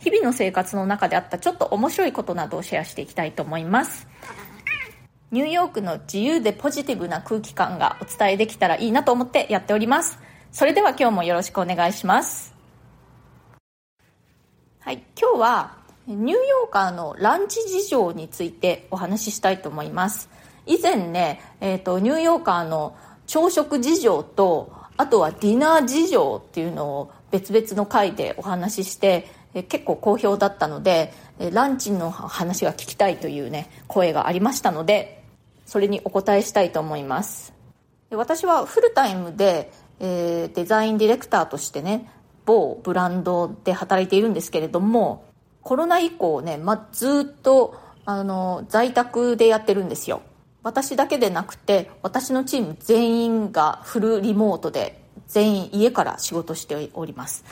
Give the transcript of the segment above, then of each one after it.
日々の生活の中であったちょっと面白いことなどをシェアしていきたいと思います。ニューヨークの自由でポジティブな空気感がお伝えできたらいいなと思ってやっております。それでは今日もよろしくお願いします。はい。今日はニューヨーカーのランチ事情についてお話ししたいと思います。以前ね、えーと、ニューヨーカーの朝食事情とあとはディナー事情っていうのを別々の回でお話しして結構好評だったのでランチの話が聞きたいというね声がありましたのでそれにお答えしたいと思います。私はフルタイムで、えー、デザインディレクターとしてね某ブランドで働いているんですけれどもコロナ以降ね、ま、ずっとあの在宅でやってるんですよ。私だけでなくて私のチーム全員がフルリモートで全員家から仕事しております。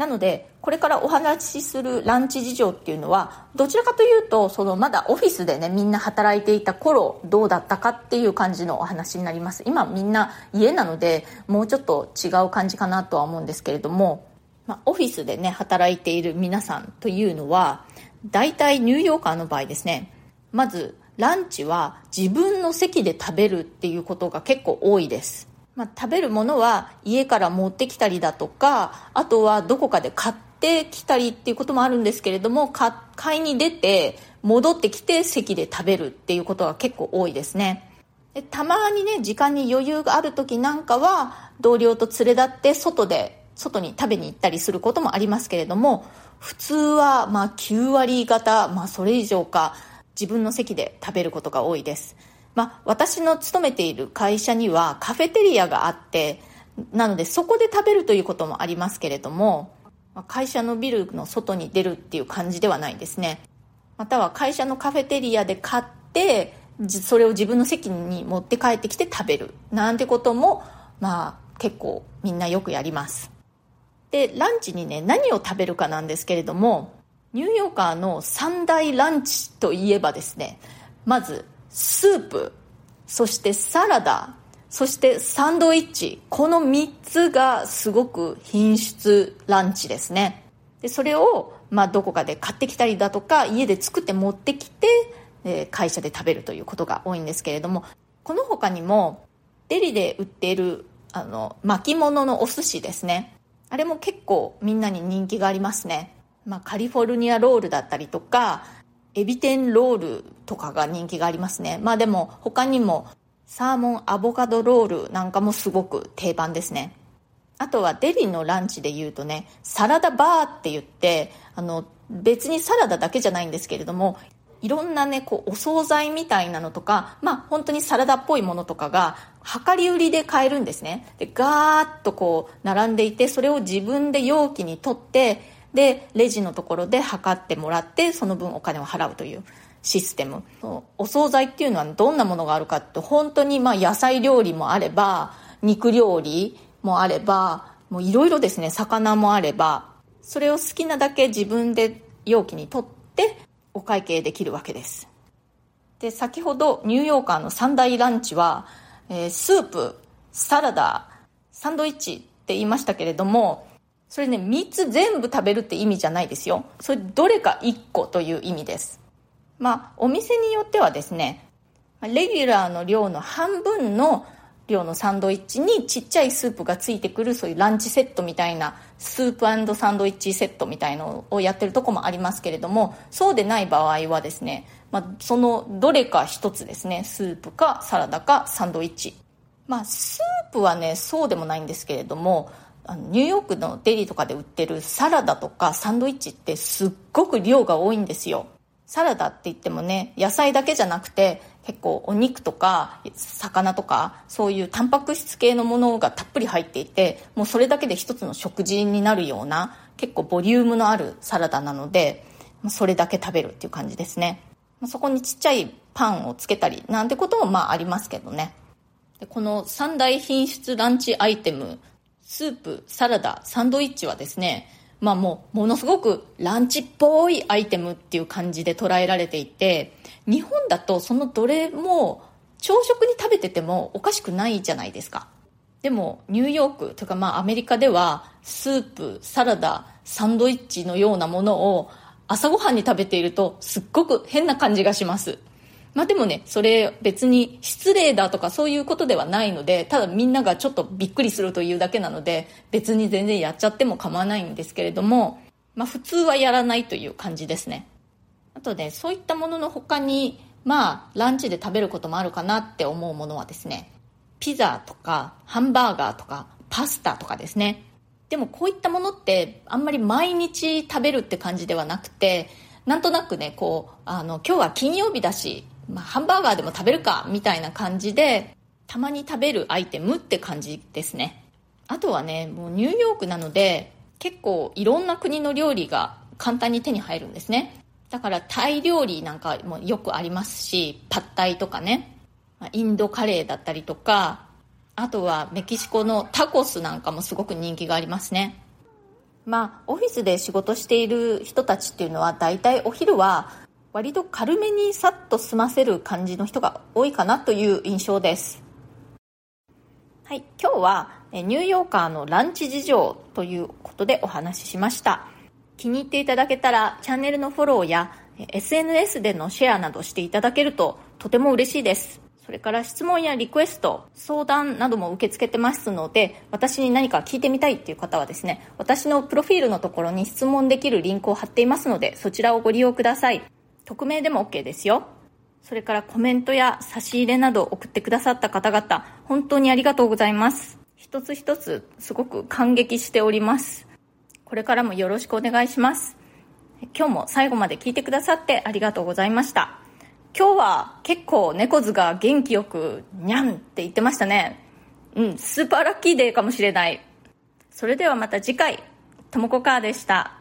なのでこれからお話しするランチ事情っていうのはどちらかというとそのまだオフィスでねみんな働いていた頃どうだったかっていう感じのお話になります今みんな家なのでもうちょっと違う感じかなとは思うんですけれども、まあ、オフィスでね働いている皆さんというのは大体ニューヨーカーの場合ですねまずランチは自分の席で食べるっていうことが結構多いです。まあ、食べるものは家から持ってきたりだとか、あとはどこかで買ってきたりっていうこともあるんですけれども、買いに出て戻ってきて席で食べるっていうことが結構多いですね。でたまにね、時間に余裕がある時なんかは同僚と連れ立って外で、外に食べに行ったりすることもありますけれども、普通はま9割方、まあそれ以上か、自分の席で食べることが多いです。まあ、私の勤めている会社にはカフェテリアがあって、なのでそこで食べるということもありますけれども、会社のビルの外に出るっていう感じではないですね。または会社のカフェテリアで買って、それを自分の席に持って帰ってきて食べる。なんてことも、まあ結構みんなよくやります。で、ランチにね、何を食べるかなんですけれども、ニューヨーカーの三大ランチといえばですね、まずスープ、そしてサラダ、そしてサンドイッチ。この3つがすごく品質ランチですね。で、それを、まあ、どこかで買ってきたりだとか、家で作って持ってきて、えー、会社で食べるということが多いんですけれども、この他にも、デリで売っている、あの、巻物のお寿司ですね。あれも結構みんなに人気がありますね。まあ、カリフォルニアロールだったりとか、エビ天ロールとかが人気がありますね。まあでも他にもサーモンアボカドロールなんかもすごく定番ですね。あとはデリのランチで言うとね、サラダバーって言って、あの、別にサラダだけじゃないんですけれども、いろんなね、こう、お惣菜みたいなのとか、まあ、本当にサラダっぽいものとかが、量り売りで買えるんですね。で、ガーッとこう、並んでいて、それを自分で容器に取って、でレジのところで測ってもらってその分お金を払うというシステム。お惣菜っていうのはどんなものがあるかって本当にまあ野菜料理もあれば肉料理もあればもういろいろですね魚もあればそれを好きなだけ自分で容器に取ってお会計できるわけです。で先ほどニューヨーカーの三大ランチは、えー、スープサラダサンドイッチって言いましたけれどもそれね、3つ全部食べるって意味じゃないですよ。それどれか1個という意味です。まあ、お店によってはですね、レギュラーの量の半分の量のサンドイッチにちっちゃいスープがついてくるそういうランチセットみたいなスープサンドイッチセットみたいのをやってるとこもありますけれどもそうでない場合はですね、まあ、そのどれか一つですねスープかサラダかサンドイッチまあスープはねそうでもないんですけれどもあのニューヨークのデリーとかで売ってるサラダとかサンドイッチってすっごく量が多いんですよ。サラダって言ってもね野菜だけじゃなくて結構お肉とか魚とかそういうタンパク質系のものがたっぷり入っていてもうそれだけで一つの食事になるような結構ボリュームのあるサラダなのでそれだけ食べるっていう感じですね。そこにちっちゃいパンをつけたりなんてこともまあありますけどね。でこの三大品質ランチアイテムスープサラダサンドイッチはですねまあもうものすごくランチっぽいアイテムっていう感じで捉えられていて日本だとそのどれも朝食に食べててもおかしくないじゃないですか。でもニューヨークとかまあアメリカではスープサラダサンドイッチのようなものを朝ごはんに食べているとすっごく変な感じがします。まあでもね、それ別に失礼だとかそういうことではないので、ただみんながちょっとびっくりするというだけなので、別に全然やっちゃっても構わないんですけれども、まあ普通はやらないという感じですね。あとね、そういったものの他に、まあランチで食べることもあるかなって思うものはですね、ピザとかハンバーガーとかパスタとかですね。でもこういったものってあんまり毎日食べるって感じではなくて、なんとなくね、こう、あの、今日は金曜日だし、まあ、ハンバーガーでも食べるかみたいな感じでたまに食べるアイテムって感じですね。あとはねもうニューヨークなので結構いろんな国の料理が簡単に手に入るんですね。だからタイ料理なんかもよくありますしパッタイとかね。インドカレーだったりとかあとはメキシコのタコスなんかもすごく人気がありますね。まあオフィスで仕事している人たちっていうのは大体お昼は割と軽めにさっと済ませる感じの人が多いかなという印象です。はい今日はニューヨーカーのランチ事情ということでお話ししました。気に入っていただけたらチャンネルのフォローや SNS でのシェアなどしていただけるととても嬉しいです。それから質問やリクエスト、相談なども受け付けてますので、私に何か聞いてみたいっていう方はですね、私のプロフィールのところに質問できるリンクを貼っていますので、そちらをご利用ください。匿名でも OK ですよ。それからコメントや差し入れなど送ってくださった方々、本当にありがとうございます。一つ一つすごく感激しております。これからもよろしくお願いします。今日も最後まで聞いてくださってありがとうございました。今日は結構猫図が元気よくにゃんって言ってましたね。うん、スーパーラッキーデーかもしれない。それではまた次回、ともこかーでした。